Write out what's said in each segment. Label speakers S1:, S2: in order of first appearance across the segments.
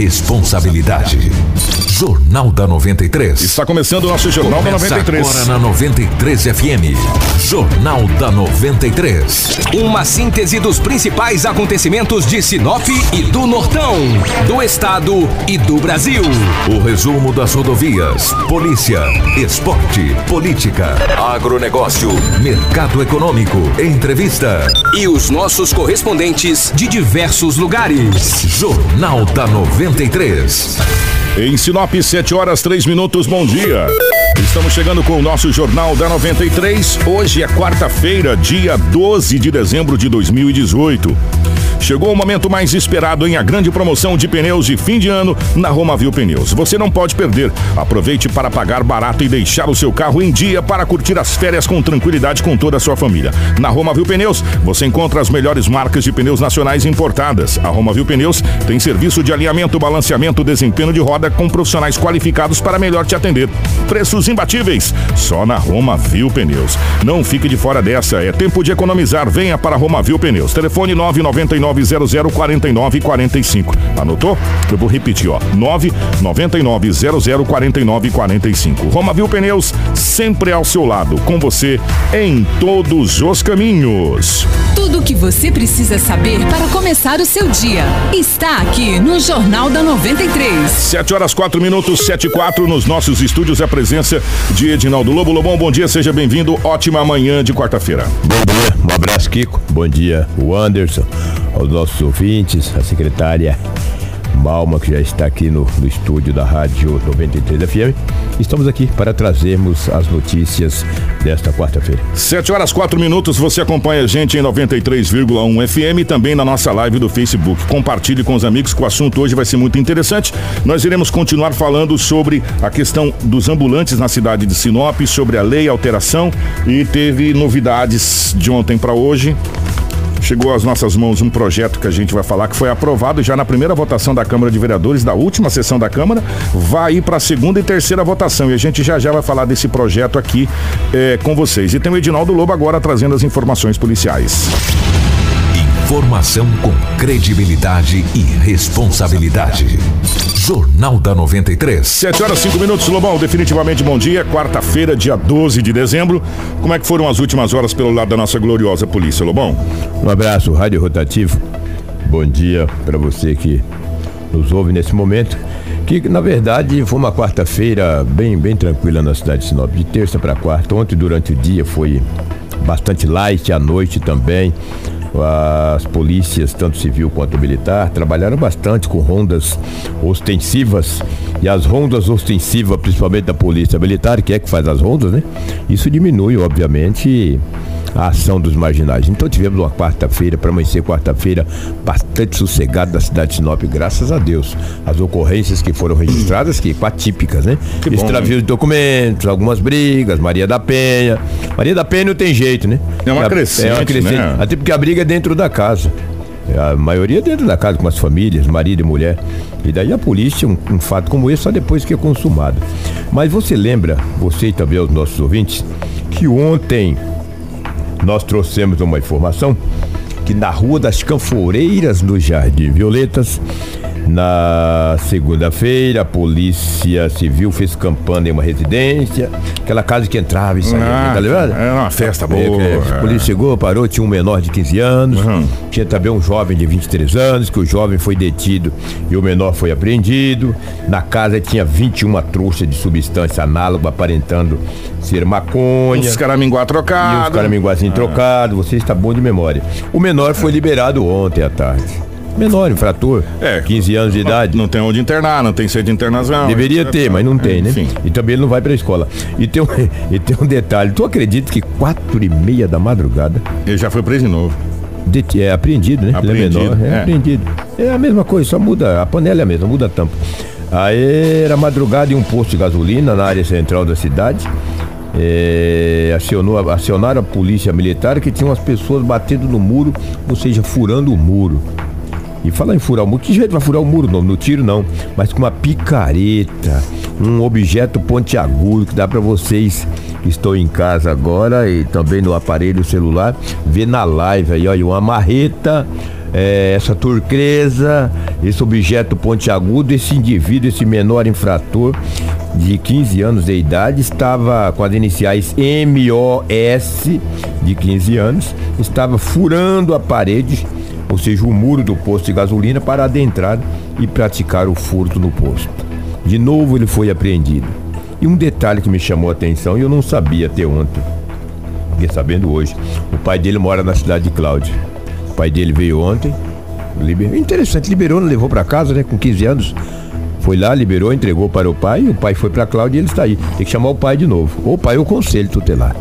S1: responsabilidade. Jornal da 93.
S2: Está começando o nosso Jornal
S1: Começa
S2: da 93.
S1: agora na 93 FM. Jornal da 93.
S3: Uma síntese dos principais acontecimentos de Sinop e do Nortão, do Estado e do Brasil.
S1: O resumo das rodovias, polícia, esporte, política, agronegócio, mercado econômico, entrevista.
S3: E os nossos correspondentes de diversos lugares.
S1: Jornal da 93.
S2: Em Sinop, 7 horas 3 minutos, bom dia. Estamos chegando com o nosso Jornal da 93. Hoje é quarta-feira, dia 12 de dezembro de 2018. Chegou o momento mais esperado em a grande promoção de pneus de fim de ano na Romavil Pneus. Você não pode perder. Aproveite para pagar barato e deixar o seu carro em dia para curtir as férias com tranquilidade com toda a sua família. Na Romavil Pneus, você encontra as melhores marcas de pneus nacionais importadas. A Romavil Pneus tem serviço de alinhamento, balanceamento, desempenho de roda com profissionais qualificados para melhor te atender. Preços imbatíveis, só na Romavil Pneus. Não fique de fora dessa, é tempo de economizar. Venha para Romavil Pneus. Telefone 999 00 49 45. Anotou? Eu vou repetir, ó. 999 00 49 45. Romavil Pneus, sempre ao seu lado, com você em todos os caminhos.
S4: Tudo o que você precisa saber para começar o seu dia está aqui no Jornal da 93.
S2: 7 horas 4 minutos, 7 e 4 nos nossos estúdios. A presença de Edinaldo Lobo. Lobão, bom dia, seja bem-vindo. Ótima manhã de quarta-feira.
S5: Bom dia, um abraço, Kiko. Bom dia, o Anderson, aos nossos ouvintes, a secretária Malma, que já está aqui no, no estúdio da Rádio 93 FM. Estamos aqui para trazermos as notícias desta quarta-feira.
S2: 7 horas 4 minutos, você acompanha a gente em 93,1 FM e também na nossa live do Facebook. Compartilhe com os amigos que o assunto hoje vai ser muito interessante. Nós iremos continuar falando sobre a questão dos ambulantes na cidade de Sinop, sobre a lei, alteração e teve novidades de ontem para hoje. Chegou às nossas mãos um projeto que a gente vai falar que foi aprovado já na primeira votação da Câmara de Vereadores, da última sessão da Câmara, vai ir para a segunda e terceira votação. E a gente já já vai falar desse projeto aqui eh, com vocês. E tem o Edinaldo Lobo agora trazendo as informações policiais.
S1: Informação com credibilidade e responsabilidade. Jornal da 93.
S2: 7 horas 5 minutos, Lobão. Definitivamente bom dia. Quarta-feira, dia 12 de dezembro. Como é que foram as últimas horas pelo lado da nossa gloriosa polícia, Lobão?
S5: Um abraço, Rádio Rotativo. Bom dia para você que nos ouve nesse momento. Que na verdade foi uma quarta-feira bem, bem tranquila na cidade de Sinop, de terça para quarta. Ontem, durante o dia, foi bastante light, à noite também. As polícias, tanto civil quanto militar, trabalharam bastante com rondas ostensivas. E as rondas ostensivas, principalmente da polícia militar, que é que faz as rondas, né? Isso diminui, obviamente, a ação dos marginais. Então tivemos uma quarta-feira, para amanhecer quarta-feira, bastante sossegada da cidade de Sinop, graças a Deus. As ocorrências que foram registradas, que atípicas, né?
S2: Que
S5: Extravio de documentos, algumas brigas, Maria da Penha. Maria da Penha não tem jeito, né?
S2: É uma crescente,
S5: É uma crescente.
S2: né?
S5: Até porque a briga é dentro da casa. A maioria é dentro da casa, com as famílias, marido e mulher. E daí a polícia, um, um fato como esse, só depois que é consumado. Mas você lembra, você e também os nossos ouvintes, que ontem nós trouxemos uma informação que na Rua das Canforeiras, no Jardim Violetas, na segunda-feira, a Polícia Civil fez campana em uma residência, aquela casa que entrava e saía,
S2: Ah,
S5: tá ligado?
S2: é uma festa boa,
S5: É, que a
S2: é.
S5: polícia chegou, parou, tinha um menor de 15 anos,
S2: Uhum.
S5: tinha também um jovem de 23 anos, que o jovem foi detido e o menor foi apreendido. Na casa tinha 21 trouxas de substância análoga aparentando ser maconha.
S2: Os caraminguá
S5: E
S2: trocados.
S5: os caraminguazinhos trocados, você está bom de memória. O menor foi liberado ontem à tarde. Menor, infrator,
S2: É.
S5: 15 anos de idade.
S2: Não tem onde internar, não tem sede de internação.
S5: Deveria ter, mas não tem, né?
S2: Enfim.
S5: E também ele não vai pra escola. E tem um, e tem um detalhe, tu acredita que quatro e meia da madrugada
S2: Ele já foi preso de novo.
S5: det- é apreendido, né? Ele é
S2: Apreendido,
S5: menor, é,
S2: é.
S5: apreendido. É a mesma coisa, só muda, a panela é a mesma, muda a tampa. Aí era madrugada em um posto de gasolina na área central da cidade. É, acionou, acionaram a polícia militar que tinha umas pessoas batendo no muro, ou seja, furando o muro. E falar em furar o muro, que jeito vai furar o muro? Não, no tiro não, mas com uma picareta, um objeto pontiagudo que dá para vocês que estão em casa agora e também no aparelho celular ver na live aí, olha, uma marreta é, essa turquesa, esse objeto pontiagudo, esse indivíduo, esse menor infrator de 15 anos de idade, estava com as iniciais MOS, de 15 anos, estava furando a parede, ou seja, o muro do posto de gasolina, para adentrar e praticar o furto no posto. De novo ele foi apreendido. E um detalhe que me chamou a atenção e eu não sabia até ontem. Fiquei sabendo hoje. O pai dele mora na cidade de Cláudia. O pai dele veio ontem. Liber... Interessante, liberou, não levou para casa, né? Com 15 anos. Foi lá, liberou, entregou para o pai. O pai foi para Cláudia e ele está aí. Tem que chamar o pai de novo. O pai ou o conselho tutelar.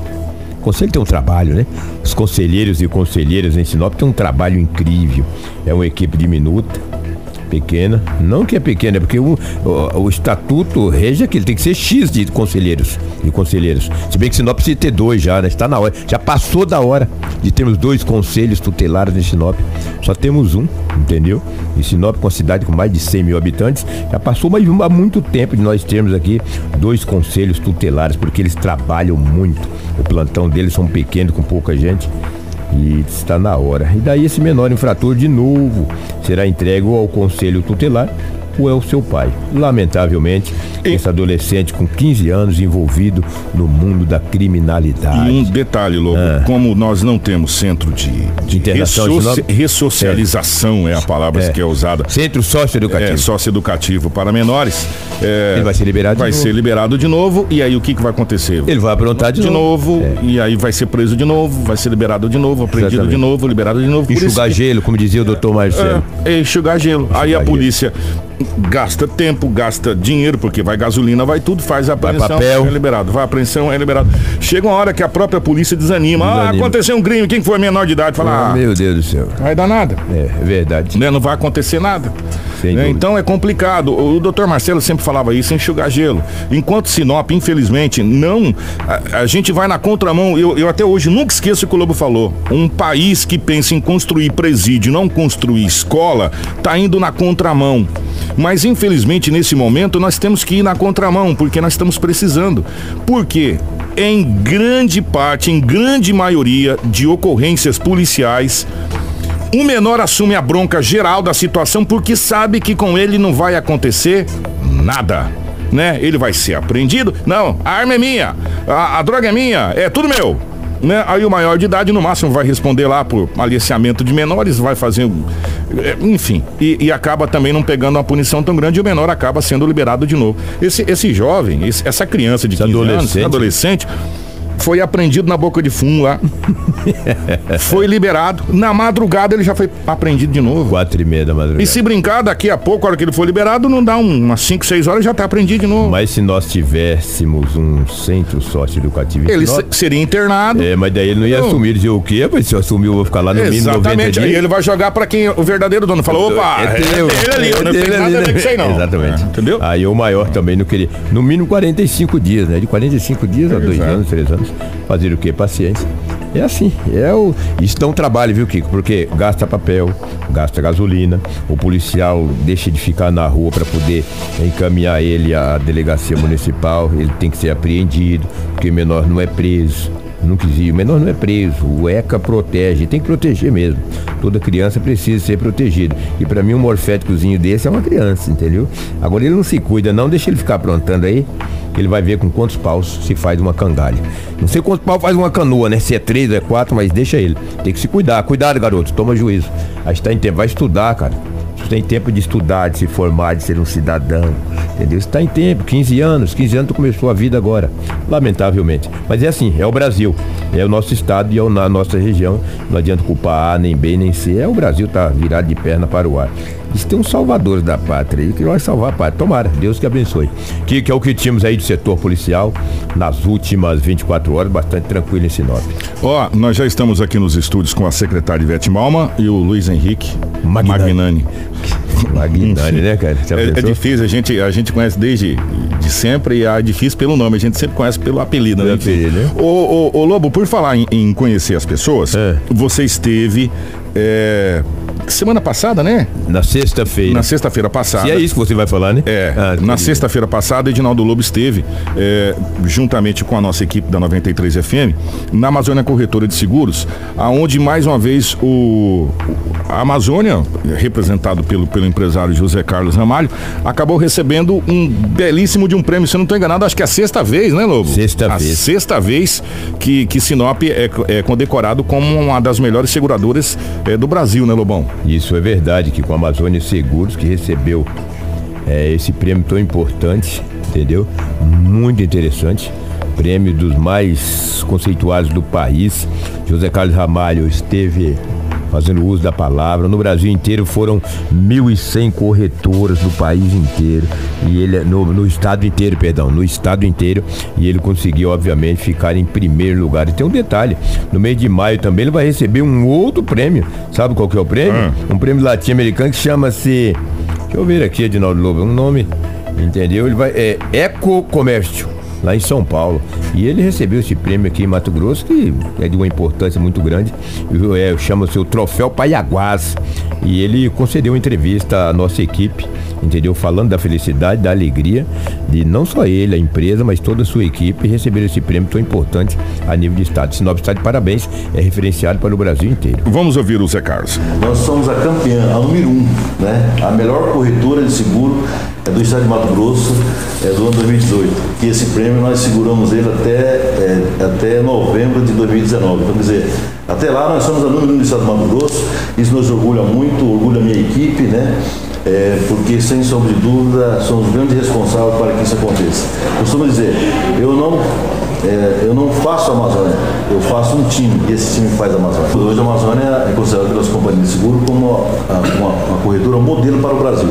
S5: O conselho tem um trabalho, né? Os conselheiros e conselheiras em Sinop têm um trabalho incrível. É uma equipe diminuta pequena. Não que é pequena, é porque o, o, o, estatuto rege que ele tem que ser X de conselheiros e conselheiros. Se bem que Sinop precisa ter dois já, né? Está na hora. Já passou da hora de termos dois conselhos tutelares em Sinop. Só temos um, entendeu? E Sinop, com uma cidade com mais de 100 mil habitantes, já passou mas há muito tempo de nós termos aqui dois conselhos tutelares, porque eles trabalham muito. O plantão deles são pequenos, com pouca gente. E está na hora. E daí esse menor infrator de novo será entregue ao conselho tutelar ou é o seu pai. Lamentavelmente, e... esse adolescente com 15 anos envolvido no mundo da criminalidade.
S2: E um detalhe, Lobo, ah. como nós não temos centro de, de ressoci... ressocialização é. é. a palavra é. que é usada.
S5: Centro socioeducativo. É,
S2: socioeducativo para menores.
S5: É, ele vai ser liberado
S2: Vai ser liberado de novo e aí o que, que vai acontecer?
S5: Ele vai aprontar de,
S2: de novo. novo é. e aí vai ser preso de novo, vai ser liberado de novo, apreendido Exatamente. de novo, liberado de novo.
S5: Enxugar gelo, como dizia o doutor Marcelo.
S2: É, enxugar gelo. Enxugar aí a polícia gasta tempo, gasta dinheiro, porque vai gasolina, vai tudo, faz a apreensão, vai papel. é liberado. Vai a apreensão, é liberado. Chega uma hora que a própria polícia desanima. Ah, desanima. Ah, aconteceu um crime, quem foi menor de idade? Fala,
S5: ah, meu Deus do céu.
S2: Vai dar nada.
S5: É, é verdade.
S2: Né? Não vai acontecer nada. Né? Então é complicado. O doutor Marcelo sempre falava isso, enxugar gelo. Enquanto Sinop, infelizmente, não. A, a gente vai na contramão. Eu, eu até hoje nunca esqueço o que o Lobo falou. Um país que pensa em construir presídio, não construir escola, tá indo na contramão. Mas infelizmente nesse momento nós temos que ir na contramão, porque nós estamos precisando. Por quê? Em grande parte, em grande maioria de ocorrências policiais, o menor assume a bronca geral da situação porque sabe que com ele não vai acontecer nada. Né? Ele vai ser apreendido. Não, a arma é minha, a, a droga é minha, é tudo meu né? Aí o maior de idade, no máximo, vai responder lá por aliciamento de menores, vai fazer. É, enfim, e, e, acaba também não pegando uma punição tão grande e o menor acaba sendo liberado de novo. Esse, esse jovem, esse, essa criança de 15 adolescente. anos, adolescente, foi apreendido na boca de fumo lá. foi liberado. Na madrugada ele já foi apreendido de novo.
S5: Quatro e meia da madrugada.
S2: E se brincar, daqui a pouco, a hora que ele for liberado, não dá um, umas 5, 6 horas já tá apreendido de novo.
S5: Mas se nós tivéssemos um centro sócio-educativo...
S2: Ele nós... seria internado.
S5: É, mas daí ele não ia não. assumir. Dizer o quê? Mas se eu assumir, eu vou ficar lá no mínimo 90 dias.
S2: Aí ele vai jogar pra quem o verdadeiro dono. Falou, opa, é, teu, é dele ali. Eu não tenho nada a ver com isso aí, não.
S5: Exatamente. É, entendeu? Aí o maior também não queria... No mínimo 45 dias, né? De 45 dias a 2 anos, 3 anos. Fazer o quê? Paciência. É assim, é o. Isso dá um trabalho, viu, Kiko? Porque gasta papel, gasta gasolina, o policial deixa de ficar na rua para poder encaminhar ele à delegacia municipal, ele tem que ser apreendido, porque menor não é preso. Não quis o menor não é preso, o ECA protege, tem que proteger mesmo. Toda criança precisa ser protegida. E para mim um morféticozinho desse é uma criança, entendeu? Agora ele não se cuida, não, deixa ele ficar aprontando aí ele vai ver com quantos paus se faz uma cangalha. Não sei quantos paus faz uma canoa, né? Se é três, é quatro, mas deixa ele. Tem que se cuidar. Cuidado, garoto, toma juízo. Aí está em tempo, vai estudar, cara. Você tem tempo de estudar, de se formar, de ser um cidadão. Entendeu? Está em tempo, 15 anos, 15 anos tu começou a vida agora. Lamentavelmente. Mas é assim, é o Brasil. É o nosso estado e é a nossa região. Não adianta culpar A, nem B, nem C. É o Brasil tá virado de perna para o ar. Isso tem um salvador da pátria aí que vai salvar a pátria. Tomara, Deus que abençoe. Que, que é o que tínhamos aí do setor policial nas últimas 24 horas, bastante tranquilo em Sinop.
S2: Ó, oh, nós já estamos aqui nos estúdios com a secretária Ivete Malma e o Luiz Henrique Magnani. Magnani.
S5: Magnani, né, cara?
S2: É, é, difícil, a gente, a gente conhece desde de sempre e é difícil pelo nome, a gente sempre conhece pelo apelido, né? Apelido, né? Ô, ô, ô, Lobo, por falar em, em conhecer as pessoas, é. você esteve é, semana passada, né?
S5: Na sexta-feira.
S2: Na sexta-feira passada.
S5: E é isso que você vai falar, né?
S2: É,
S5: Ah,
S2: na sexta-feira passada, Edinaldo Lobo esteve, é, juntamente com a nossa equipe da 93 FM, na Amazônia Corretora de Seguros, aonde mais uma vez o a Amazônia, representado pelo, pelo empresário José Carlos Ramalho, acabou recebendo um belíssimo de um prêmio, se eu não estou enganado, acho que é a sexta vez, né, Lobo?
S5: Sexta
S2: a
S5: vez.
S2: sexta vez que, que Sinop é, é condecorado como uma das melhores seguradoras é, do Brasil, né, Lobão?
S5: Isso é verdade, que com a Amazônia Seguros, que recebeu é, esse prêmio tão importante, entendeu? Muito interessante. Prêmio dos mais conceituados do país. José Carlos Ramalho esteve fazendo uso da palavra. No Brasil inteiro foram 1.100 corretoras no país inteiro. E ele, no, no estado inteiro, perdão, no estado inteiro. E ele conseguiu, obviamente, ficar em primeiro lugar. E tem um detalhe: no mês de maio também ele vai receber um outro prêmio. Sabe qual que é o prêmio? Um prêmio latino-americano que chama-se. Deixa eu ver aqui, Edinaldo Lobo, um nome. Entendeu? Ele vai. É Eco Comércio lá em São Paulo. E ele recebeu esse prêmio aqui em Mato Grosso, que é de uma importância muito grande. É, Chama-se o Troféu Paiaguás. E ele concedeu uma entrevista à nossa equipe, entendeu? Falando da felicidade, da alegria de não só ele, a empresa, mas toda a sua equipe receber esse prêmio tão importante a nível de Estado. Sinop está de parabéns, é referenciado para o Brasil inteiro.
S2: Vamos ouvir o Zé Carlos.
S6: Nós somos a campeã, a número um, né? A melhor corretora de seguro é do estado de Mato Grosso, é do ano 2018. E esse prêmio nós seguramos ele até, é, até novembro de 2019. Então, quer dizer, até lá nós somos a número um do estado de Mato Grosso. Isso nos orgulha muito, orgulha a minha equipe, né? É, porque sem sombra de dúvida somos grandes responsáveis para que isso aconteça. Costumo dizer, eu não é, eu não faço a Amazônia, eu faço um time e esse time faz a Amazônia. Hoje a Amazônia é considerada pelas companhias de seguro como uma, uma, uma corretora modelo para o Brasil.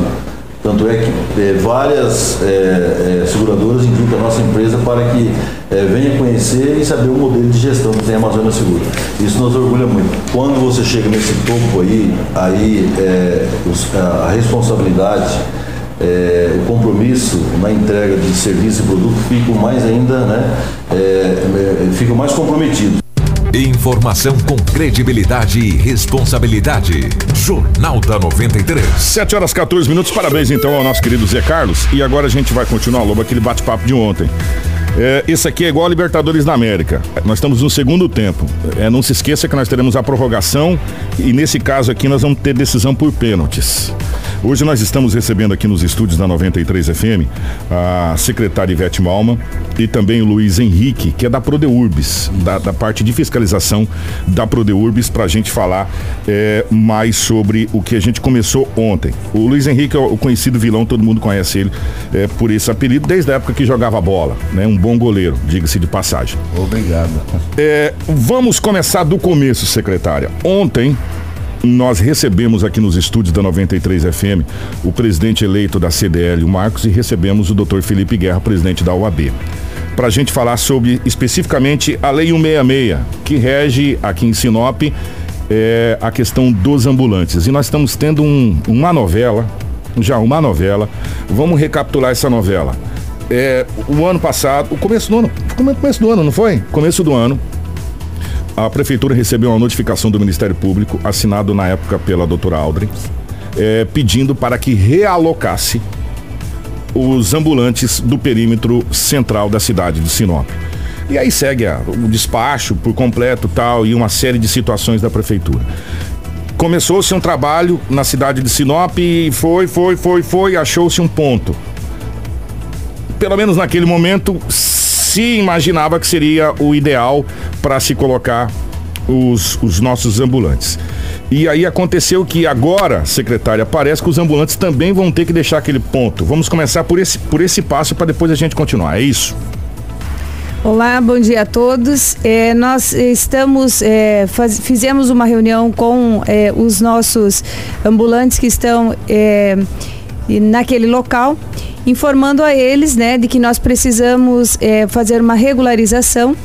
S6: Tanto é que é, várias é, é, seguradoras indicam a nossa empresa para que é, venha conhecer e saber o modelo de gestão que tem a Amazônia Seguro. Isso nos orgulha muito. Quando você chega nesse topo aí, aí é, os- a responsabilidade é, o compromisso na entrega de serviço e produto ficam mais ainda, né, ficam mais comprometidos.
S1: Informação com credibilidade e responsabilidade. Jornal da 93.
S2: 7 horas 14 minutos, parabéns então ao nosso querido Zé Carlos. E agora a gente vai continuar, Lobo, aquele bate-papo de ontem. É, esse aqui é igual a Libertadores da América. Nós estamos no segundo tempo. É, não se esqueça que nós teremos a prorrogação e nesse caso aqui nós vamos ter decisão por pênaltis. Hoje nós estamos recebendo aqui nos estúdios da 93 FM a secretária Ivete Malma e também o Luiz Henrique, que é da Prodeurbis, da, da parte de fiscalização da Prodeurbis, para a gente falar é, mais sobre o que a gente começou ontem. O Luiz Henrique é o conhecido vilão, todo mundo conhece ele é, por esse apelido desde a época que jogava bola, né? Um bom goleiro, diga-se de passagem.
S7: Obrigado.
S2: É, vamos começar do começo, secretária. Ontem nós recebemos aqui nos estúdios da 93 FM o presidente eleito da CDL, o Marcos, e recebemos o Dr. Felipe Guerra, presidente da UAB. Para a gente falar sobre especificamente a Lei 166, que rege aqui em Sinop é, a questão dos ambulantes. E nós estamos tendo um- uma novela, já uma novela. Vamos recapitular essa novela. É, o ano passado, o começo do ano, come- começo do ano, não foi? Começo do ano, a prefeitura recebeu uma notificação do Ministério Público, assinado na época pela doutora Aldrin, eh, pedindo para que realocasse os ambulantes do perímetro central da cidade de Sinop. E aí segue a- o despacho por completo tal e uma série de situações da prefeitura. Começou-se um trabalho na cidade de Sinop e foi, foi, foi, foi, achou-se um ponto pelo menos naquele momento, se imaginava que seria o ideal para se colocar os, os nossos ambulantes. E aí aconteceu que agora, secretária, parece que os ambulantes também vão ter que deixar aquele ponto. Vamos começar por esse, por esse passo para depois a gente continuar. É isso?
S8: Olá, bom dia a todos. É, nós estamos, é, faz- fizemos uma reunião com é, os nossos ambulantes que estão é, naquele local, informando a eles né, de que nós precisamos é, fazer uma regularização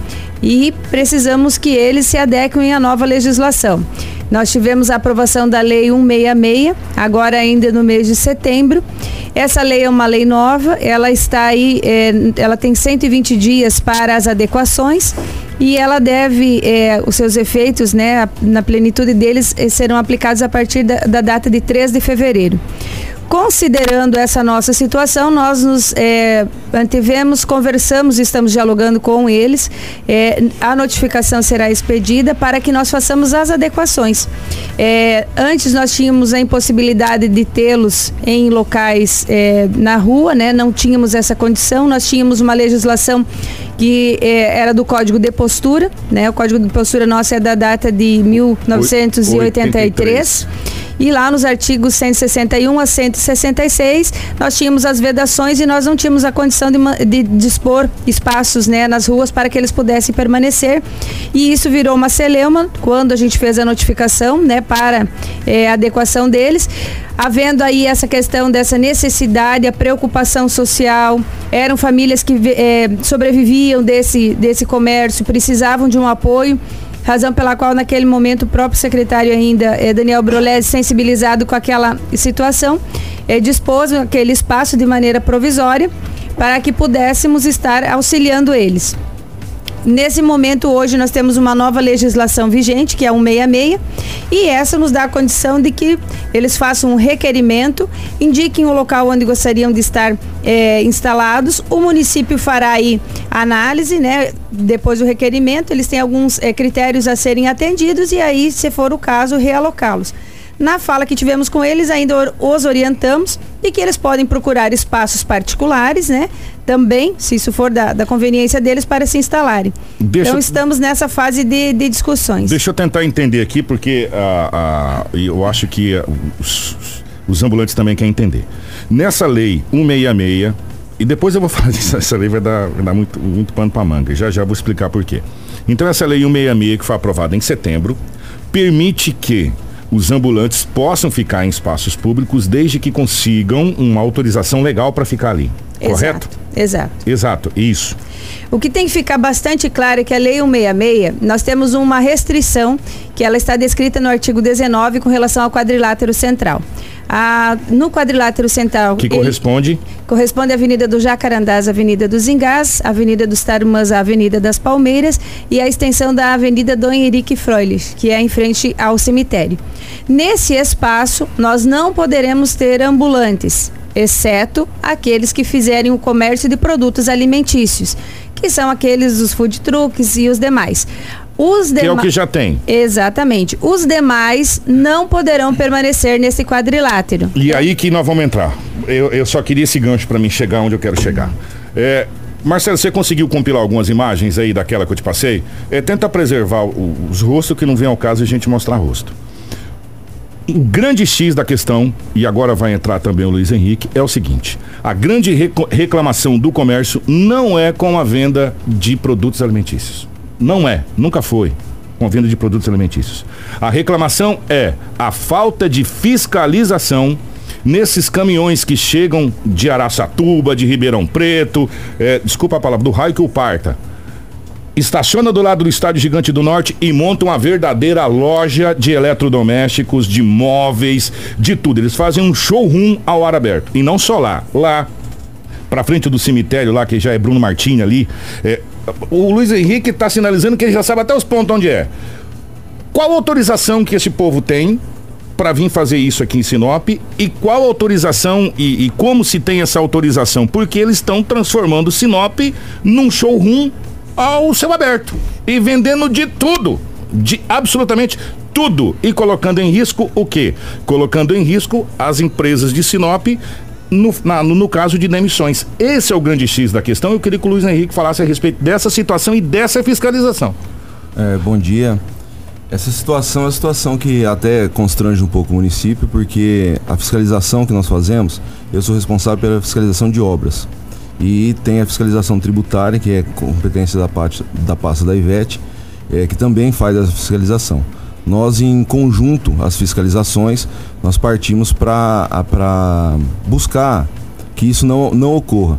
S8: e precisamos que eles se adequem à nova legislação. Nós tivemos a aprovação da Lei 166, agora ainda no mês de setembro. Essa lei é uma lei nova, ela está aí, é, ela tem 120 dias para as adequações e ela deve, é, os seus efeitos, né, na plenitude deles, eh, serão aplicados a partir da, da data de 3 de fevereiro. Considerando essa nossa situação, nós nos é, mantivemos, conversamos, estamos dialogando com eles. É, a notificação será expedida para que nós façamos as adequações. É, antes nós tínhamos a impossibilidade de tê-los em locais é, na rua, né? não tínhamos essa condição. Nós tínhamos uma legislação que é, era do Código de Postura, né? o Código de Postura nosso é da data de 1983. 83. E lá nos artigos 161 a 166, nós tínhamos as vedações e nós não tínhamos a condição de, de dispor espaços né, nas ruas para que eles pudessem permanecer. E isso virou uma celeuma quando a gente fez a notificação né, para é, adequação deles havendo aí essa questão dessa necessidade, a preocupação social, eram famílias que é, sobreviviam desse, desse comércio, precisavam de um apoio razão pela qual naquele momento o próprio secretário ainda, eh, Daniel Brolese, sensibilizado com aquela situação, eh, dispôs aquele espaço de maneira provisória para que pudéssemos estar auxiliando eles. Nesse momento, hoje, nós temos uma nova legislação vigente, que é a 166, e essa nos dá a condição de que eles façam um requerimento, indiquem o local onde gostariam de estar é, instalados. O município fará aí análise, né? Depois do requerimento, eles têm alguns é, critérios a serem atendidos e aí, se for o caso, realocá-los. Na fala que tivemos com eles, ainda os orientamos e que eles podem procurar espaços particulares, né? Também, se isso for da, da conveniência deles, para se instalarem. Deixa então, estamos nessa fase de, de, discussões.
S2: Deixa eu tentar entender aqui, porque uh, uh, eu acho que uh, os, os ambulantes também querem entender. Nessa lei 166, e depois eu vou falar disso, essa lei vai dar, vai dar muito, muito pano para manga, já já vou explicar por quê. Então, essa lei 166, que foi aprovada em setembro, permite que os ambulantes possam ficar em espaços públicos desde que consigam uma autorização legal para ficar ali. Correto?
S8: Exato.
S2: Exato, isso.
S8: O que tem que ficar bastante claro é que a Lei 166, nós temos uma restrição que ela está descrita no artigo 19 com relação ao quadrilátero central. No quadrilátero central.
S2: Que corresponde?
S8: Corresponde à Avenida do Jacarandás, Avenida dos Engás, Avenida dos Tarumãs, Avenida das Palmeiras e a extensão da Avenida Dom Henrique Freulich, que é em frente ao cemitério. Nesse espaço, nós não poderemos ter ambulantes, exceto aqueles que fizerem o comércio de produtos alimentícios, que são aqueles dos food trucks e os demais.
S2: Os Que é o que já tem.
S8: Exatamente. Os demais não poderão permanecer nesse quadrilátero.
S2: E aí que nós vamos entrar. Eu, eu só queria esse gancho para mim chegar onde eu quero chegar. É, Marcelo, você conseguiu compilar algumas imagens aí daquela que eu te passei? É, tenta preservar os rostos que não vem ao caso a gente mostrar rosto. O grande X da questão, e agora vai entrar também o Luiz Henrique, é o seguinte: a grande reclamação do comércio não é com a venda de produtos alimentícios. Não é, nunca foi com a venda de produtos alimentícios. A reclamação é a falta de fiscalização nesses caminhões que chegam de Araçatuba, de Ribeirão Preto, é, desculpa a palavra, do raio que o parta. Estaciona do lado do Estádio Gigante do Norte e monta uma verdadeira loja de eletrodomésticos, de móveis, de tudo. Eles fazem um showroom ao ar aberto. E não só lá. Lá, pra frente do cemitério lá, que já é Bruno Martini ali, é, o Luiz Henrique está sinalizando que ele já sabe até os pontos onde é. Qual autorização que esse povo tem para vir fazer isso aqui em Sinop e qual autorização e, e, como se tem essa autorização? Porque eles estão transformando Sinop num showroom ao céu aberto e vendendo de tudo, de absolutamente tudo e colocando em risco o quê? Colocando em risco as empresas de Sinop no, na, no, no, caso de demissões. Esse é o grande X da questão. Eu queria que o Luiz Henrique falasse a respeito dessa situação e dessa fiscalização.
S7: É, bom dia. Essa situação é uma situação que até constrange um pouco o município, porque a fiscalização que nós fazemos, eu sou responsável pela fiscalização de obras. E tem a fiscalização tributária, que é competência da, parte, da pasta da IVET, é, que também faz a fiscalização nós em conjunto, as fiscalizações, nós partimos para buscar que isso não, não ocorra.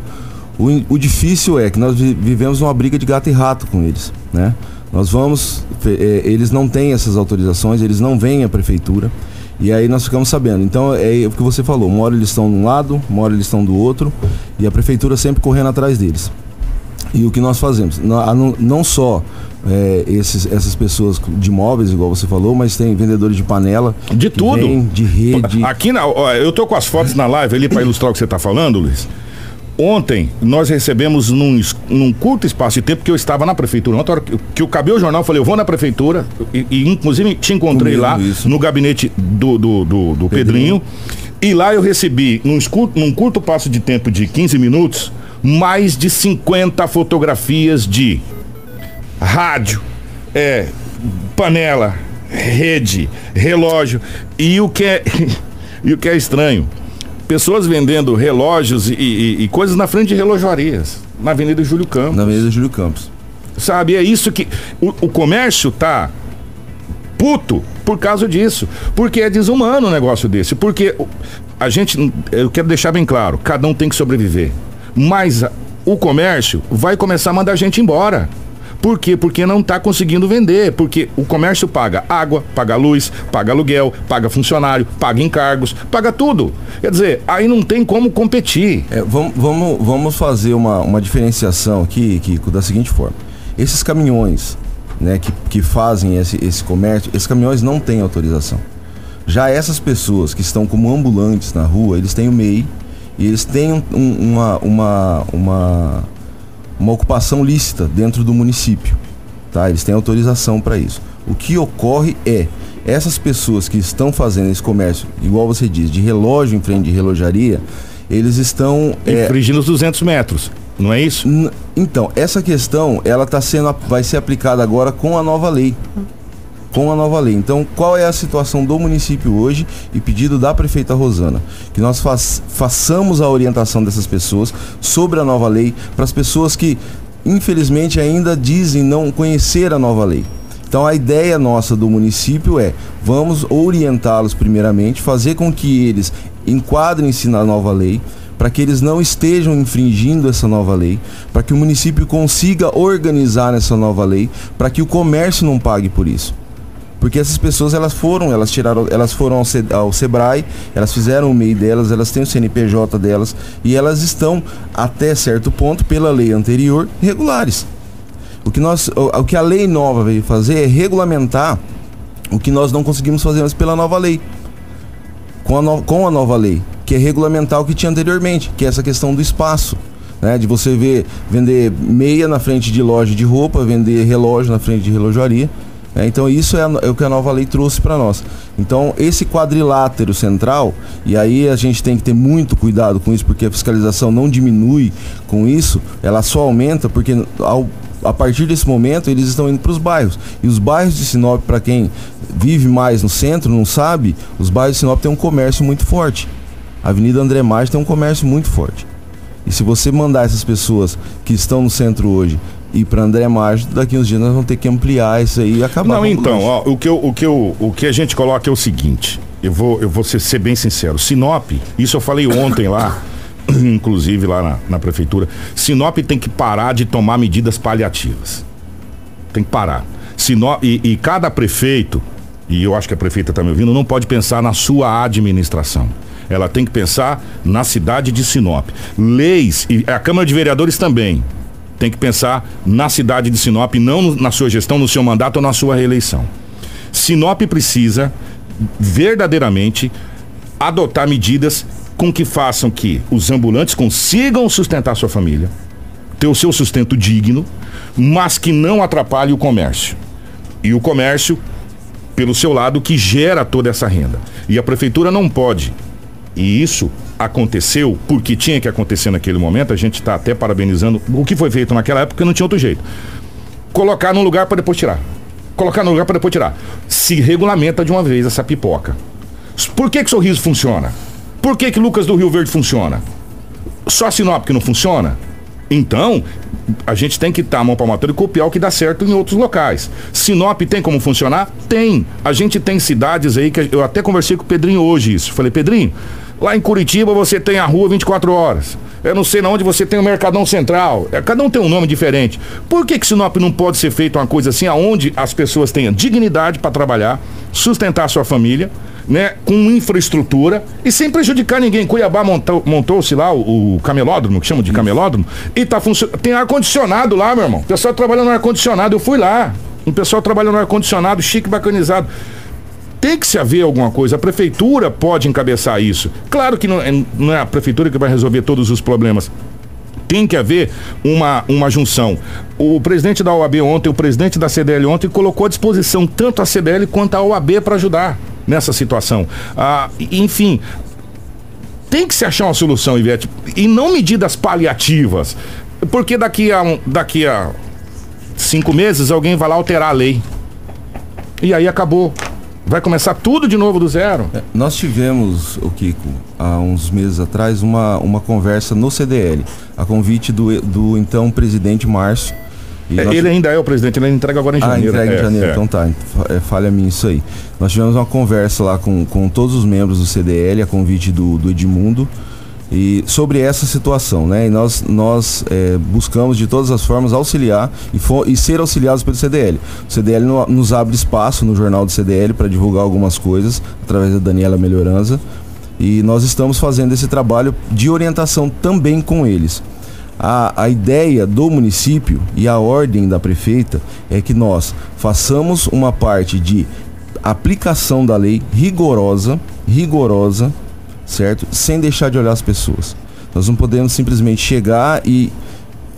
S7: O, o difícil é que nós vivemos uma briga de gato e rato com eles, né? Nós vamos, é, eles não têm essas autorizações, eles não vêm à prefeitura e aí nós ficamos sabendo. Então é o que você falou, uma hora eles estão de um lado, uma hora eles estão do outro e a prefeitura sempre correndo atrás deles. E o que nós fazemos? Não, não só é, esses, essas pessoas de imóveis, igual você falou, mas tem vendedores de panela.
S2: De tudo. Vem,
S7: de rede.
S2: Aqui, na, ó, eu tô com as fotos na live ali para ilustrar o que você está falando, Luiz. Ontem nós recebemos num, num, curto espaço de tempo que eu estava na prefeitura. Ontem que, que eu acabei o jornal, eu falei, eu vou na prefeitura e, e inclusive te encontrei Comigo lá isso. no gabinete do, do, do, do Pedrinho. Pedrinho. E lá eu recebi, num, num curto passo de tempo de 15 minutos, mais de 50 fotografias de rádio, é, panela, rede, relógio. E o que é, e o que é estranho, pessoas vendendo relógios e, e, e, coisas na frente de relojoarias, na Avenida Júlio Campos.
S7: Na Avenida Júlio Campos.
S2: Sabe, é isso que. O, o comércio tá puto por causa disso. Porque é desumano um negócio desse. Porque a gente. Eu quero deixar bem claro: cada um tem que sobreviver. Mas o comércio vai começar a mandar a gente embora. Por quê? Porque não está conseguindo vender. Porque o comércio paga água, paga luz, paga aluguel, paga funcionário, paga encargos, paga tudo. Quer dizer, aí não tem como competir.
S7: É, vamos, vamos, vamos fazer uma, uma diferenciação aqui, Kiko, da seguinte forma. Esses caminhões né, que, que fazem esse, esse comércio, esses caminhões não têm autorização. Já essas pessoas que estão como ambulantes na rua, eles têm o MEI e eles têm um, uma, uma, uma uma ocupação lícita dentro do município. Tá? Eles têm autorização para isso. O que ocorre é essas pessoas que estão fazendo esse comércio, igual você diz, de relógio em frente de relojaria, eles estão
S2: é, infringindo é, os 200 metros, não é isso?
S7: Então essa questão ela tá sendo vai ser aplicada agora com a nova lei com a nova lei. Então, qual é a situação do município hoje e pedido da prefeita Rosana? Que nós façamos a orientação dessas pessoas sobre a nova lei para as pessoas que, infelizmente, ainda dizem não conhecer a nova lei. Então a ideia nossa do município é vamos orientá-los primeiramente, fazer com que eles enquadrem-se na nova lei, para que eles não estejam infringindo essa nova lei, para que o município consiga organizar essa nova lei, para que o comércio não pague por isso. Porque essas pessoas elas foram, elas tiraram, elas foram ao, Sebrae, elas fizeram o MEI delas, elas têm o CNPJ delas e elas estão até certo ponto pela lei anterior regulares. O que nós, o, o que a lei nova veio fazer é regulamentar o que nós não conseguimos fazer antes pela nova lei. Com a, no, com a nova lei, que é regulamentar o que tinha anteriormente, que é essa questão do espaço. Né, de você ver vender meia na frente de loja de roupa, vender relógio na frente de relojaria. É, então isso é, é, o que a nova lei trouxe para nós. Então esse quadrilátero central, e aí a gente tem que ter muito cuidado com isso, porque a fiscalização não diminui com isso, ela só aumenta porque ao, a partir desse momento eles estão indo para os bairros. E os bairros de Sinop, para quem vive mais no centro, não sabe, os bairros de Sinop têm um comércio muito forte. A Avenida André Maggi tem um comércio muito forte. E se você mandar essas pessoas que estão no centro hoje ir para André Maggi, daqui uns dias nós vamos ter que ampliar isso aí e acabar
S2: Não, então, ó, o, que eu, o, que eu, o que a gente coloca é o seguinte, eu vou, eu vou ser, ser bem sincero, Sinop, isso eu falei ontem lá, inclusive lá na, na prefeitura, Sinop tem que parar de tomar medidas paliativas. Tem que parar. Sinop, e, e cada prefeito, e eu acho que a prefeita está me ouvindo, não pode pensar na sua administração. Ela tem que pensar na cidade de Sinop. Leis, e a Câmara de Vereadores também tem que pensar na cidade de Sinop, não na sua gestão, no seu mandato ou na sua reeleição. Sinop precisa verdadeiramente adotar medidas com que façam que os ambulantes consigam sustentar sua família, ter o seu sustento digno, mas que não atrapalhe o comércio. E o comércio, pelo seu lado, que gera toda essa renda. E a prefeitura não pode. E isso aconteceu porque tinha que acontecer naquele momento, a gente está até parabenizando o que foi feito naquela época, não tinha outro jeito. Colocar num lugar para depois tirar. Colocar no lugar para depois tirar. Se regulamenta de uma vez essa pipoca. Por que que Sorriso funciona? Por que que Lucas do Rio Verde funciona? Só Sinop que não funciona? Então, a gente tem que estar a mão palmatória e copiar o que dá certo em outros locais. Sinop tem como funcionar? Tem. A gente tem cidades aí que eu até conversei com o Pedrinho hoje isso. Falei, Pedrinho, Lá em Curitiba você tem a rua 24 horas. Eu não sei onde você tem o Mercadão Central. É, cada um tem um nome diferente. Por que, que Sinop não pode ser feito uma coisa assim, aonde as pessoas tenham dignidade para trabalhar, sustentar sua família, né, com infraestrutura e sem prejudicar ninguém. Cuiabá montou, montou-se lá o, o, camelódromo, que chama de camelódromo, e tá funcionando. Tem ar-condicionado lá, meu irmão. O pessoal trabalhando no ar-condicionado. Eu fui lá. Um pessoal trabalhando no ar-condicionado, chique, bacanizado. Tem que se haver alguma coisa. A prefeitura pode encabeçar isso. Claro que não é, não é a prefeitura que vai resolver todos os problemas tem que haver uma, uma junção. O presidente da OAB ontem, o presidente da CDL ontem, colocou à disposição tanto a CDL quanto a OAB para ajudar nessa situação. Ah, enfim, tem que se achar uma solução, Ivete, e não medidas paliativas. Porque daqui a, daqui a cinco meses alguém vai lá alterar a lei. E aí acabou. Vai começar tudo de novo do zero?
S7: É, nós tivemos, o Kiko, há uns meses atrás, uma, uma conversa no CDL, a convite do, do então presidente Márcio.
S2: É, nós... Ele ainda é o presidente, ele entrega agora em ah, janeiro.
S7: Ah, entrega em é, janeiro, é. então tá. É, falha minha isso aí. Nós tivemos uma conversa lá com, com todos os membros do CDL, a convite do, do Edmundo e sobre essa situação, né? E nós, nós é, buscamos de todas as formas auxiliar e, for, e ser auxiliados pelo CDL. O CDL no, nos abre espaço no jornal do CDL para divulgar algumas coisas através da Daniela Melhorança e nós estamos fazendo esse trabalho de orientação também com eles. A, a ideia do município e a ordem da prefeita é que nós façamos uma parte de aplicação da lei rigorosa, rigorosa certo? Sem deixar de olhar as pessoas. Nós não podemos simplesmente chegar e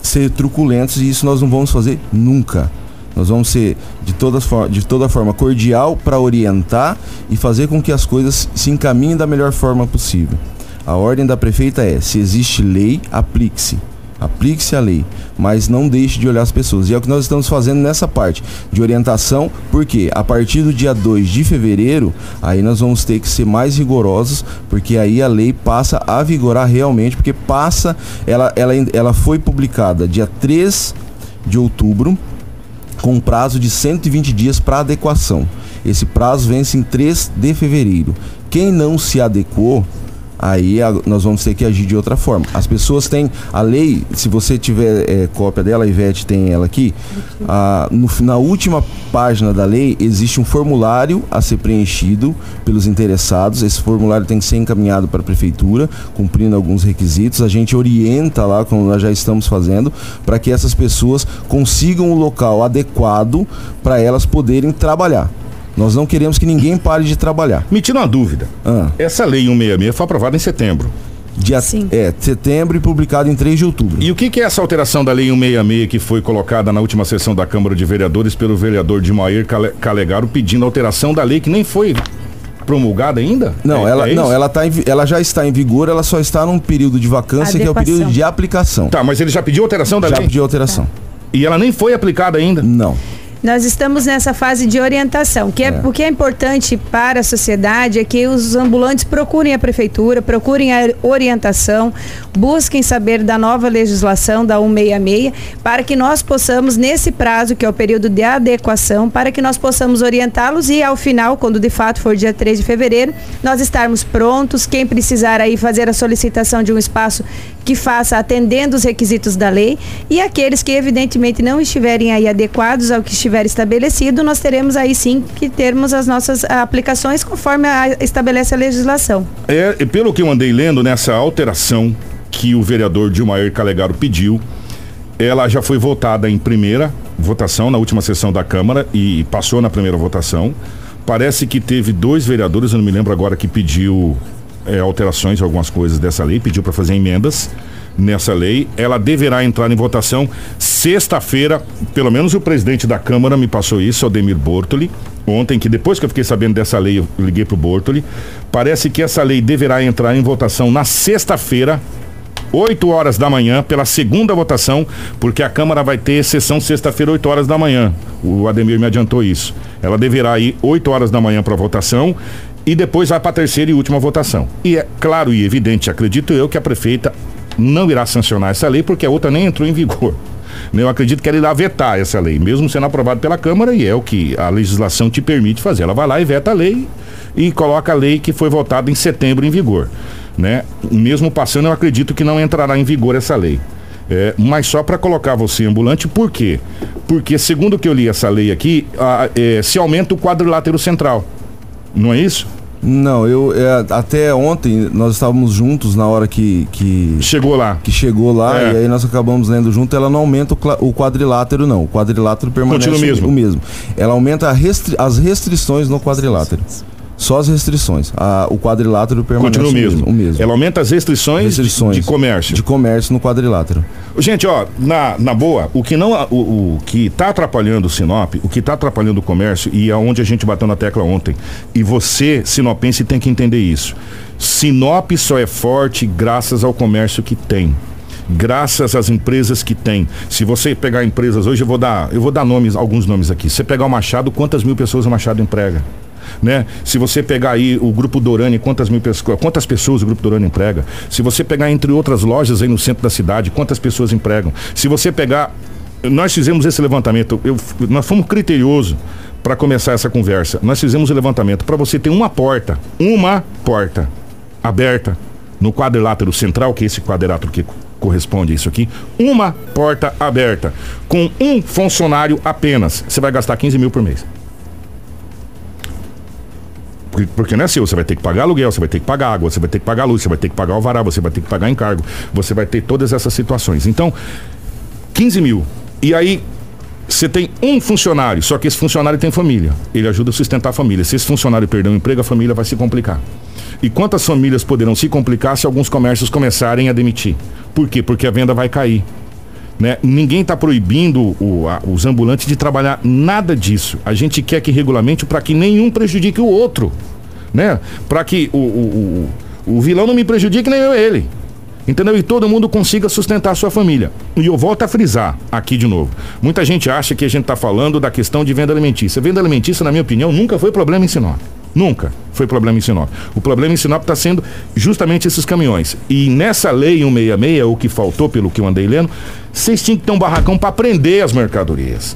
S7: ser truculentos e isso nós não vamos fazer nunca. Nós vamos ser de toda, de toda forma cordial para orientar e fazer com que as coisas se encaminhem da melhor forma possível. A ordem da prefeita é: se existe lei, aplique-se. Aplique-se a lei, mas não deixe de olhar as pessoas. E é o que nós estamos fazendo nessa parte de orientação, porque a partir do dia 2 de fevereiro, aí nós vamos ter que ser mais rigorosos, porque aí a lei passa a vigorar realmente, porque passa, ela, ela, ela foi publicada dia 3 de outubro, com um prazo de 120 dias para adequação. Esse prazo vence em 3 de fevereiro. Quem não se adequou, aí a, nós vamos ter que agir de outra forma. As pessoas têm a lei, se você tiver é, cópia dela, a Ivete tem ela aqui, a, no, na última página da lei existe um formulário a ser preenchido pelos interessados. Esse formulário tem que ser encaminhado para a prefeitura, cumprindo alguns requisitos. A gente orienta lá, como nós já estamos fazendo, para que essas pessoas consigam o local adequado para elas poderem trabalhar. Nós não queremos que ninguém pare de trabalhar.
S2: Me tira uma dúvida. Ah. Essa lei 166 foi aprovada em setembro.
S7: Dia, Sim. É, setembro e publicado em 3 de outubro.
S2: E o que, que, é essa alteração da Lei 166 que foi colocada na última sessão da Câmara de Vereadores pelo vereador Dimair Calegaro pedindo alteração da lei que nem foi promulgada ainda?
S7: Não, é, ela, é não ela, tá em, ela já está em vigor, ela só está num período de vacância Adequação. que é o período de aplicação.
S2: Tá, mas ele já pediu alteração da
S7: já
S2: lei?
S7: Já pediu alteração. Tá.
S2: E ela nem foi aplicada ainda?
S7: Não.
S8: Nós estamos nessa fase de orientação, que é, é. o que é importante para a sociedade é que os ambulantes procurem a prefeitura, procurem a orientação, busquem saber da nova legislação da 166, para que nós possamos nesse prazo, que é o período de adequação, para que nós possamos orientá-los e ao final, quando de fato for dia 3 de fevereiro, nós estarmos prontos, quem precisar aí fazer a solicitação de um espaço que faça atendendo os requisitos da lei e aqueles que evidentemente não estiverem aí adequados ao que estiver estabelecido, nós teremos aí sim que termos as nossas aplicações conforme a, estabelece a legislação.
S2: É, pelo que eu andei lendo nessa alteração que o vereador Dilmair Calegaro pediu, ela já foi votada em primeira votação na última sessão da Câmara e passou na primeira votação. Parece que teve dois vereadores, eu não me lembro agora, que pediu é, alterações, algumas coisas dessa lei, pediu para fazer emendas nessa lei. Ela deverá entrar em votação sexta-feira. Pelo menos o presidente da Câmara me passou isso, Ademir Bortoli, ontem, que depois que eu fiquei sabendo dessa lei, eu liguei para o Bortoli. Parece que essa lei deverá entrar em votação na sexta-feira. 8 horas da manhã, pela segunda votação, porque a Câmara vai ter sessão sexta-feira, 8 horas da manhã. O Ademir me adiantou isso. Ela deverá ir 8 horas da manhã para votação e depois vai para a terceira e última votação. E é claro e evidente, acredito eu, que a prefeita não irá sancionar essa lei porque a outra nem entrou em vigor. Eu acredito que ela irá vetar essa lei, mesmo sendo aprovada pela Câmara, e é o que a legislação te permite fazer. Ela vai lá e veta a lei e coloca a lei que foi votada em setembro em vigor. Né? Mesmo passando, eu acredito que não entrará em vigor essa lei. É, mas só para colocar você ambulante, por quê? Porque, segundo que eu li essa lei aqui, a, é, se aumenta o quadrilátero central. Não é isso?
S7: Não, eu é, até ontem nós estávamos juntos na hora que, que
S2: chegou lá.
S7: Que chegou lá é. e aí nós acabamos lendo junto. Ela não aumenta o, o quadrilátero não. O quadrilátero permanece
S2: Continua mesmo.
S7: o mesmo. Ela aumenta restri as restrições no quadrilátero. Só as restrições. A, o quadrilátero permanece
S2: Continua
S7: o mesmo.
S2: O mesmo. Ela aumenta as restrições, restrições de, de, comércio.
S7: De comércio no quadrilátero.
S2: Gente, ó, na, na boa, o que não o, o que está atrapalhando o Sinop, o que está atrapalhando o comércio e aonde a gente bateu na tecla ontem, e você, sinopense, tem que entender isso. Sinop só é forte graças ao comércio que tem graças às empresas que tem. Se você pegar empresas hoje, eu vou dar, eu vou dar nomes, alguns nomes aqui. Se você pegar o Machado, quantas mil pessoas o Machado emprega? Né? Se você pegar aí o grupo Dorani, quantas mil pessoas, quantas pessoas o grupo Dorani emprega? Se você pegar entre outras lojas aí no centro da cidade, quantas pessoas empregam? Se você pegar, nós fizemos esse levantamento, eu, nós fomos criteriosos para começar essa conversa. Nós fizemos o levantamento para você ter uma porta, uma porta aberta no quadrilátero central, que é esse quadrilátero que corresponde a isso aqui, uma porta aberta com um funcionário apenas. Você vai gastar 15 mil por mês. Porque não é seu, você vai ter que pagar aluguel, você vai ter que pagar água, você vai ter que pagar luz, você vai ter que pagar varal, você vai ter que pagar encargo, você vai ter todas essas situações. Então, 15 mil. E aí, você tem um funcionário, só que esse funcionário tem família. Ele ajuda a sustentar a família. Se esse funcionário perder o emprego, a família vai se complicar. E quantas famílias poderão se complicar se alguns comércios começarem a demitir? Por quê? Porque a venda vai cair. Né? Ninguém está proibindo o, a, os ambulantes de trabalhar nada disso. A gente quer que regulamente para que nenhum prejudique o outro. Né? Para que o, o, o, o vilão não me prejudique, nem eu ele. Entendeu? E todo mundo consiga sustentar sua família. E eu volto a frisar aqui de novo. Muita gente acha que a gente está falando da questão de venda alimentícia. Venda alimentícia, na minha opinião, nunca foi problema em Sinop. Nunca foi problema em Sinop. O problema em Sinop está sendo justamente esses caminhões. E nessa lei 166, o que faltou, pelo que eu andei lendo, vocês tinham que ter um barracão para prender as mercadorias.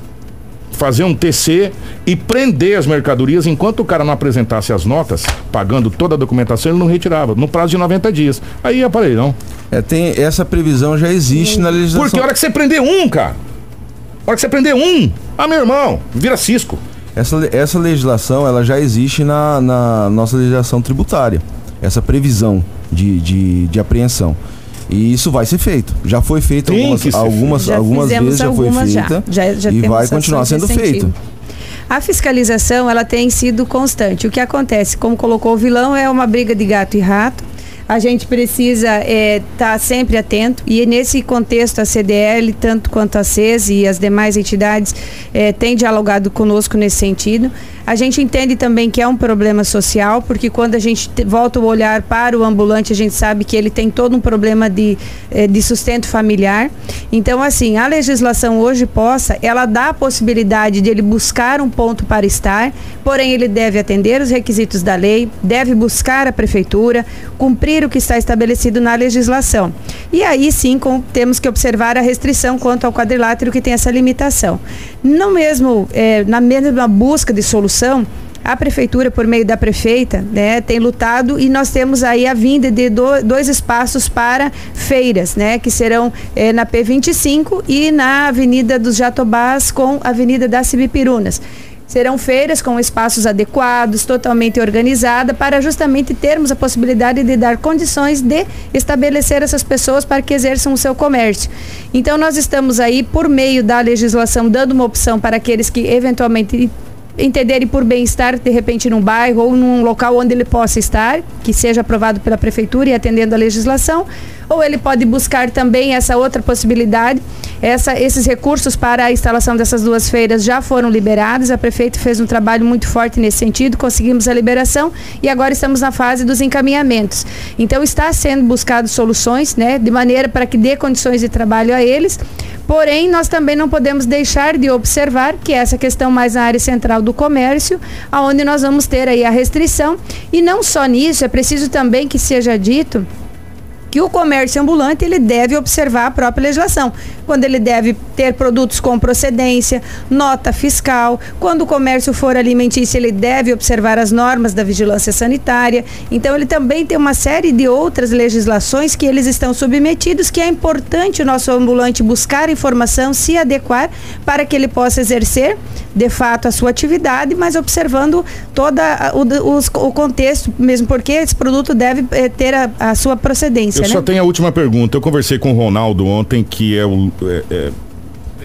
S2: Fazer um TC e prender as mercadorias enquanto o cara não apresentasse as notas, pagando toda a documentação, ele não retirava, no prazo de 90 dias. Aí para não.
S7: É, tem, essa previsão já existe na legislação.
S2: Porque a hora que você prender um, cara, a hora que você prender um, ah, meu irmão, vira cisco.
S7: Essa, essa legislação ela já existe na, na nossa legislação tributária, essa previsão de, de, de apreensão. E isso vai ser feito. Já foi feito Tem algumas, algumas, já algumas vezes, já foi feita. Já, já, e vai continuar sendo feito.
S8: A fiscalização ela tem sido constante. O que acontece, como colocou o vilão, é uma briga de gato e rato a gente precisa estar é, tá sempre atento e nesse contexto a CDL, tanto quanto a CES e as demais entidades, é, têm dialogado conosco nesse sentido. A gente entende também que é um problema social, porque quando a gente volta o olhar para o ambulante, a gente sabe que ele tem todo um problema de, eh, de sustento familiar. Então, assim, a legislação hoje possa, ela dá a possibilidade de ele buscar um ponto para estar, porém ele deve atender os requisitos da lei, deve buscar a prefeitura, cumprir o que está estabelecido na legislação. E aí sim com, temos que observar a restrição quanto ao quadrilátero que tem essa limitação. No mesmo, eh, na mesma busca de solução, a prefeitura, por meio da prefeita, né, tem lutado e nós temos aí a vinda de do, dois espaços para feiras, né, que serão é, na P25 e na Avenida dos Jatobás com a Avenida das Cibipirunas. Serão feiras com espaços adequados, totalmente organizada, para justamente termos a possibilidade de dar condições de estabelecer essas pessoas para que exerçam o seu comércio. Então, nós estamos aí, por meio da legislação, dando uma opção para aqueles que eventualmente entenderem por bem-estar, de repente, num bairro ou num local onde ele possa estar, que seja aprovado pela prefeitura e atendendo a legislação, ou ele pode buscar também essa outra possibilidade. Essa, esses recursos para a instalação dessas duas feiras já foram liberados. A prefeita fez um trabalho muito forte nesse sentido, conseguimos a liberação e agora estamos na fase dos encaminhamentos. Então está sendo buscado soluções, né, de maneira para que dê condições de trabalho a eles. Porém, nós também não podemos deixar de observar que essa questão mais na área central do comércio, aonde nós vamos ter aí a restrição e não só nisso, é preciso também que seja dito que o comércio ambulante ele deve observar a própria legislação, quando ele deve ter produtos com procedência, nota fiscal, quando o comércio for alimentício ele deve observar as normas da vigilância sanitária. Então ele também tem uma série de outras legislações que eles estão submetidos que é importante o nosso ambulante buscar informação, se adequar para que ele possa exercer de fato a sua atividade, mas observando toda o, o contexto, mesmo porque esse produto deve é, ter a, a, sua procedência. Né?
S2: só tenho a última pergunta. Eu conversei com o Ronaldo ontem, que é o é,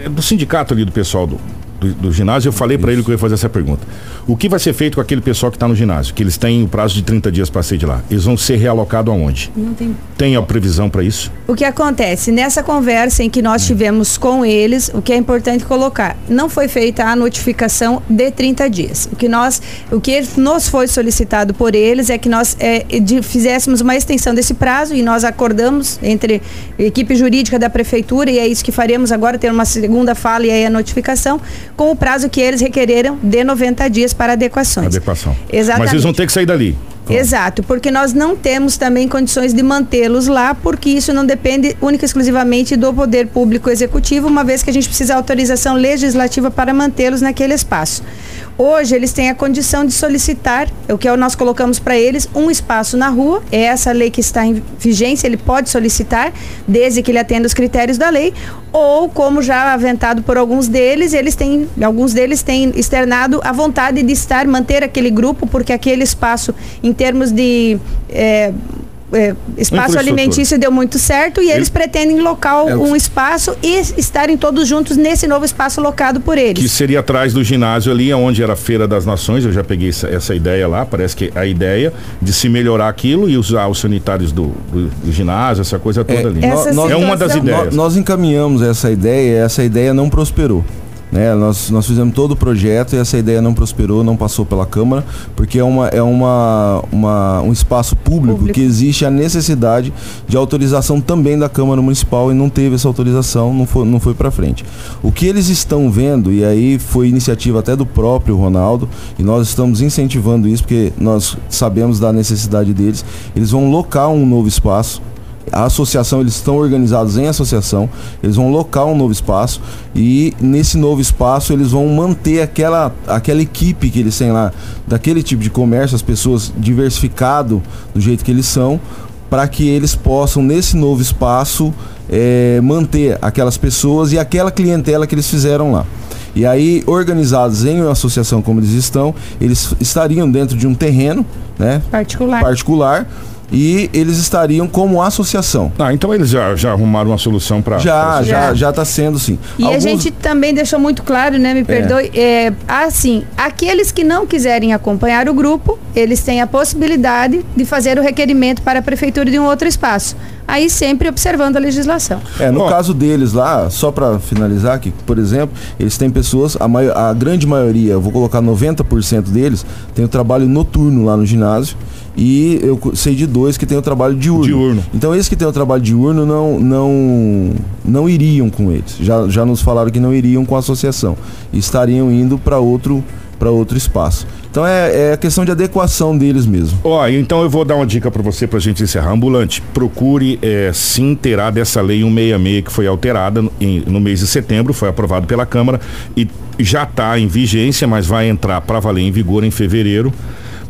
S2: é do sindicato ali do pessoal do, do, do ginásio, eu falei para ele que eu ia fazer essa pergunta. O que vai ser feito com aquele pessoal que está no ginásio? Que eles têm o prazo de 30 dias para sair de lá. Eles vão ser realocados aonde?
S8: Não tem.
S2: Tem a previsão para isso?
S8: O que acontece? Nessa conversa em que nós tivemos com eles, o que é importante colocar, não foi feita a notificação de 30 dias. O que nós, o que nos foi solicitado por eles é que nós é, de, fizéssemos uma extensão desse prazo e nós acordamos entre a equipe jurídica da prefeitura e é isso que faremos agora, ter uma segunda fala e aí a notificação, com o prazo que eles requereram de 90 dias para adequações.
S2: Adequação.
S8: Exatamente.
S2: Mas eles vão ter que sair dali.
S8: Exato, porque nós não temos também condições de mantê-los lá, porque isso não depende única e exclusivamente do poder público executivo, uma vez que a gente precisa de autorização legislativa para mantê-los naquele espaço. Hoje eles têm a condição de solicitar, o que nós colocamos para eles, um espaço na rua. É essa lei que está em vigência, ele pode solicitar, desde que ele atenda os critérios da lei, ou como já aventado por alguns deles, eles têm, alguns deles têm externado a vontade de estar, manter aquele grupo, porque aquele espaço, em termos de é, é, espaço alimentício deu muito certo e eles, eles pretendem local é, um espaço e estarem todos juntos nesse novo espaço locado por eles.
S2: Que seria atrás do ginásio ali, onde era a Feira das Nações, eu já peguei essa, essa ideia lá, parece que a ideia de se melhorar aquilo e usar os sanitários do, do, do ginásio, essa coisa toda
S7: é,
S2: ali.
S7: é uma das ideias. Nós, nós encaminhamos essa ideia e essa ideia não prosperou. Né? Nós, nós fizemos todo o projeto e essa ideia não prosperou, não passou pela Câmara, porque é, uma, é uma, uma, um espaço público, público, que existe a necessidade de autorização também da Câmara Municipal e não teve essa autorização, não foi, não foi para frente. O que eles estão vendo, e aí foi iniciativa até do próprio Ronaldo, e nós estamos incentivando isso porque nós sabemos da necessidade deles, eles vão locar um novo espaço a associação, eles estão organizados em associação, eles vão locar um novo espaço e nesse novo espaço eles vão manter aquela, aquela equipe que eles têm lá, daquele tipo de comércio, as pessoas diversificado do jeito que eles são, para que eles possam, nesse novo espaço, é, manter aquelas pessoas e aquela clientela que eles fizeram lá. E aí, organizados em uma associação como eles estão, eles estariam dentro de um terreno, né?
S8: Particular.
S7: Particular e eles estariam como associação.
S2: Ah, então eles já, já arrumaram uma solução para.
S7: Já, já, já está sendo sim.
S8: E Alguns... a gente também deixou muito claro, né? Me perdoe. É. é. assim, aqueles que não quiserem acompanhar o grupo, eles têm a possibilidade de fazer o requerimento para a prefeitura de um outro espaço. Aí sempre observando a legislação.
S7: É, no oh. caso deles lá, só para finalizar aqui, por exemplo, eles têm pessoas, a, maior, a grande maioria, eu vou colocar 90% deles, tem o trabalho noturno lá no ginásio e eu sei de dois que têm o trabalho diurno. diurno. Então esses que têm o trabalho diurno não, não, não iriam com eles. Já, já nos falaram que não iriam com a associação. Estariam indo para outro, outro espaço. Então é, é a questão de adequação deles mesmo.
S2: Ó, oh, então eu vou dar uma dica para você pra gente encerrar. Ambulante, procure é, se inteirar dessa lei 166 que foi alterada no, em, no mês de setembro, foi aprovado pela Câmara e já está em vigência, mas vai entrar para valer em vigor em fevereiro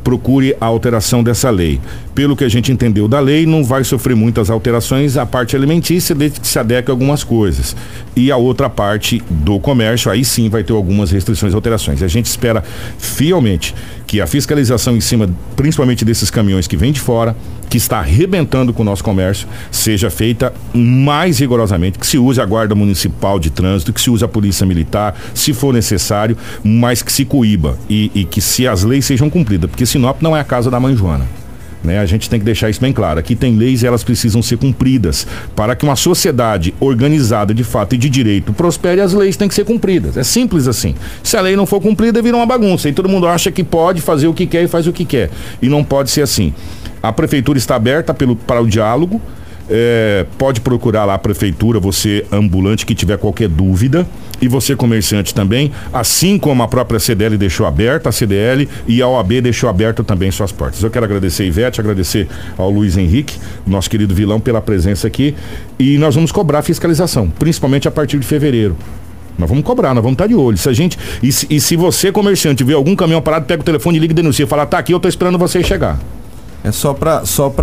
S2: procure a alteração dessa lei. Pelo que a gente entendeu da lei, não vai sofrer muitas alterações a parte alimentícia, desde que se adeque algumas coisas. E a outra parte do comércio, aí sim vai ter algumas restrições e alterações. A gente espera fielmente que a fiscalização em cima, principalmente desses caminhões que vêm de fora, que está arrebentando com o nosso comércio, seja feita mais rigorosamente, que se use a Guarda Municipal de Trânsito, que se use a Polícia Militar, se for necessário, mas que se coíba e, e que se as leis sejam cumpridas, porque Sinop não é a casa da mãe Joana. Né? A gente tem que deixar isso bem claro. Aqui tem leis e elas precisam ser cumpridas. Para que uma sociedade organizada de fato e de direito prospere, as leis têm que ser cumpridas. É simples assim. Se a lei não for cumprida, vira uma bagunça. E todo mundo acha que pode fazer o que quer e faz o que quer. E não pode ser assim. A prefeitura está aberta pelo, para o diálogo. É, pode procurar lá a prefeitura, você ambulante que tiver qualquer dúvida e você comerciante também, assim como a própria CDL deixou aberta, a CDL e a OAB deixou aberta também suas portas. Eu quero agradecer a Ivete, agradecer ao Luiz Henrique, nosso querido vilão, pela presença aqui e nós vamos cobrar fiscalização, principalmente a partir de fevereiro. Nós vamos cobrar, nós vamos estar de olho. Se a gente. E se, e se você, comerciante, vê algum caminhão parado, pega o telefone, liga e denuncia. Fala, tá aqui, eu tô esperando você chegar.
S7: É só para só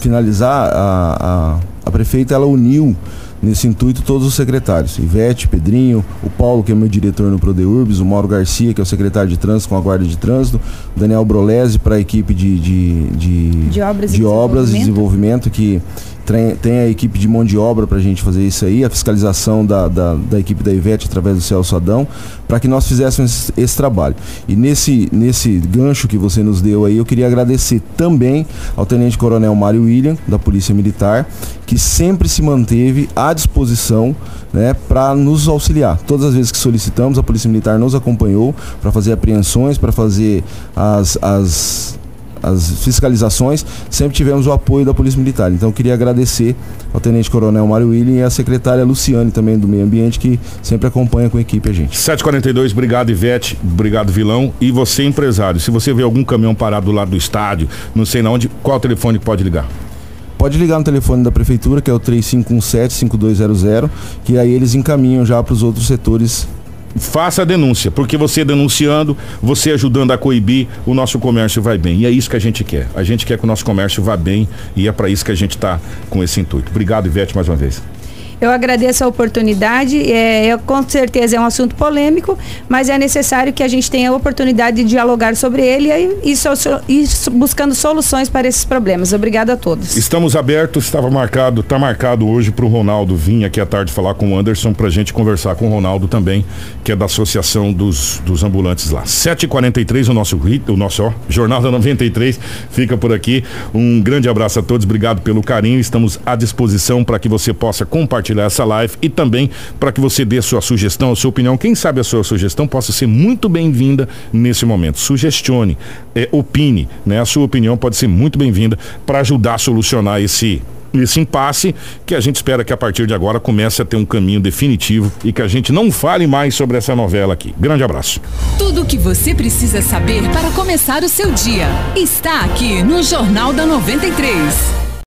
S7: finalizar, a, a, a, prefeita ela uniu nesse intuito todos os secretários, Ivete, Pedrinho, o Paulo, que é meu diretor no Prodeurbis, o Mauro Garcia, que é o secretário de trânsito com a Guarda de Trânsito, o Daniel Brolese para a equipe de, de, de,
S8: De obras e
S7: de obras e
S8: desenvolvimento,
S7: que tem, tem a equipe de mão de obra para a gente fazer isso aí, a fiscalização da, da, da equipe da Ivete através do Celso Adão, para que nós fizéssemos esse, esse trabalho. E nesse, nesse gancho que você nos deu aí, eu queria agradecer também ao Tenente Coronel Mário William, da Polícia Militar, que sempre se manteve à disposição né, para nos auxiliar. Todas as vezes que solicitamos, a Polícia Militar nos acompanhou para fazer apreensões, para fazer as, as, as fiscalizações, sempre tivemos o apoio da Polícia Militar. Então eu queria agradecer ao Tenente Coronel Mário William e à secretária Luciane também do Meio Ambiente, que sempre acompanha com a equipe a gente.
S2: 742, obrigado Ivete, obrigado Vilão. E você, empresário, se você vê algum caminhão parado do lado do estádio, não sei na onde, qual telefone pode ligar?
S7: Pode ligar no telefone da prefeitura, que é o 3517-5200, que aí eles encaminham já para os outros setores.
S2: Faça a denúncia, porque você denunciando, você ajudando a coibir, o nosso comércio vai bem. E é isso que a gente quer. A gente quer que o nosso comércio vá bem e é para isso que a gente está com esse intuito. Obrigado, Ivete, mais uma vez.
S8: Eu agradeço a oportunidade. É, é, com certeza é um assunto polêmico, mas é necessário que a gente tenha a oportunidade de dialogar sobre ele e, e, so- e buscando soluções para esses problemas. Obrigada a todos.
S2: Estamos abertos, estava marcado, está marcado hoje para o Ronaldo vir aqui à tarde falar com o Anderson para a gente conversar com o Ronaldo também, que é da Associação dos, dos Ambulantes lá. 7h43, o nosso, o nosso ó, Jornal da 93 fica por aqui. Um grande abraço a todos, obrigado pelo carinho. Estamos à disposição para que você possa compartilhar essa live e também para que você dê sua sugestão, a sua opinião. Quem sabe a sua sugestão possa ser muito bem-vinda nesse momento. Sugestione, é, opine, né? A sua opinião pode ser muito bem-vinda para ajudar a solucionar esse esse impasse que a gente espera que a partir de agora comece a ter um caminho definitivo e que a gente não fale mais sobre essa novela aqui. Grande abraço.
S4: Tudo o que você precisa saber para começar o seu dia está aqui no Jornal da 93.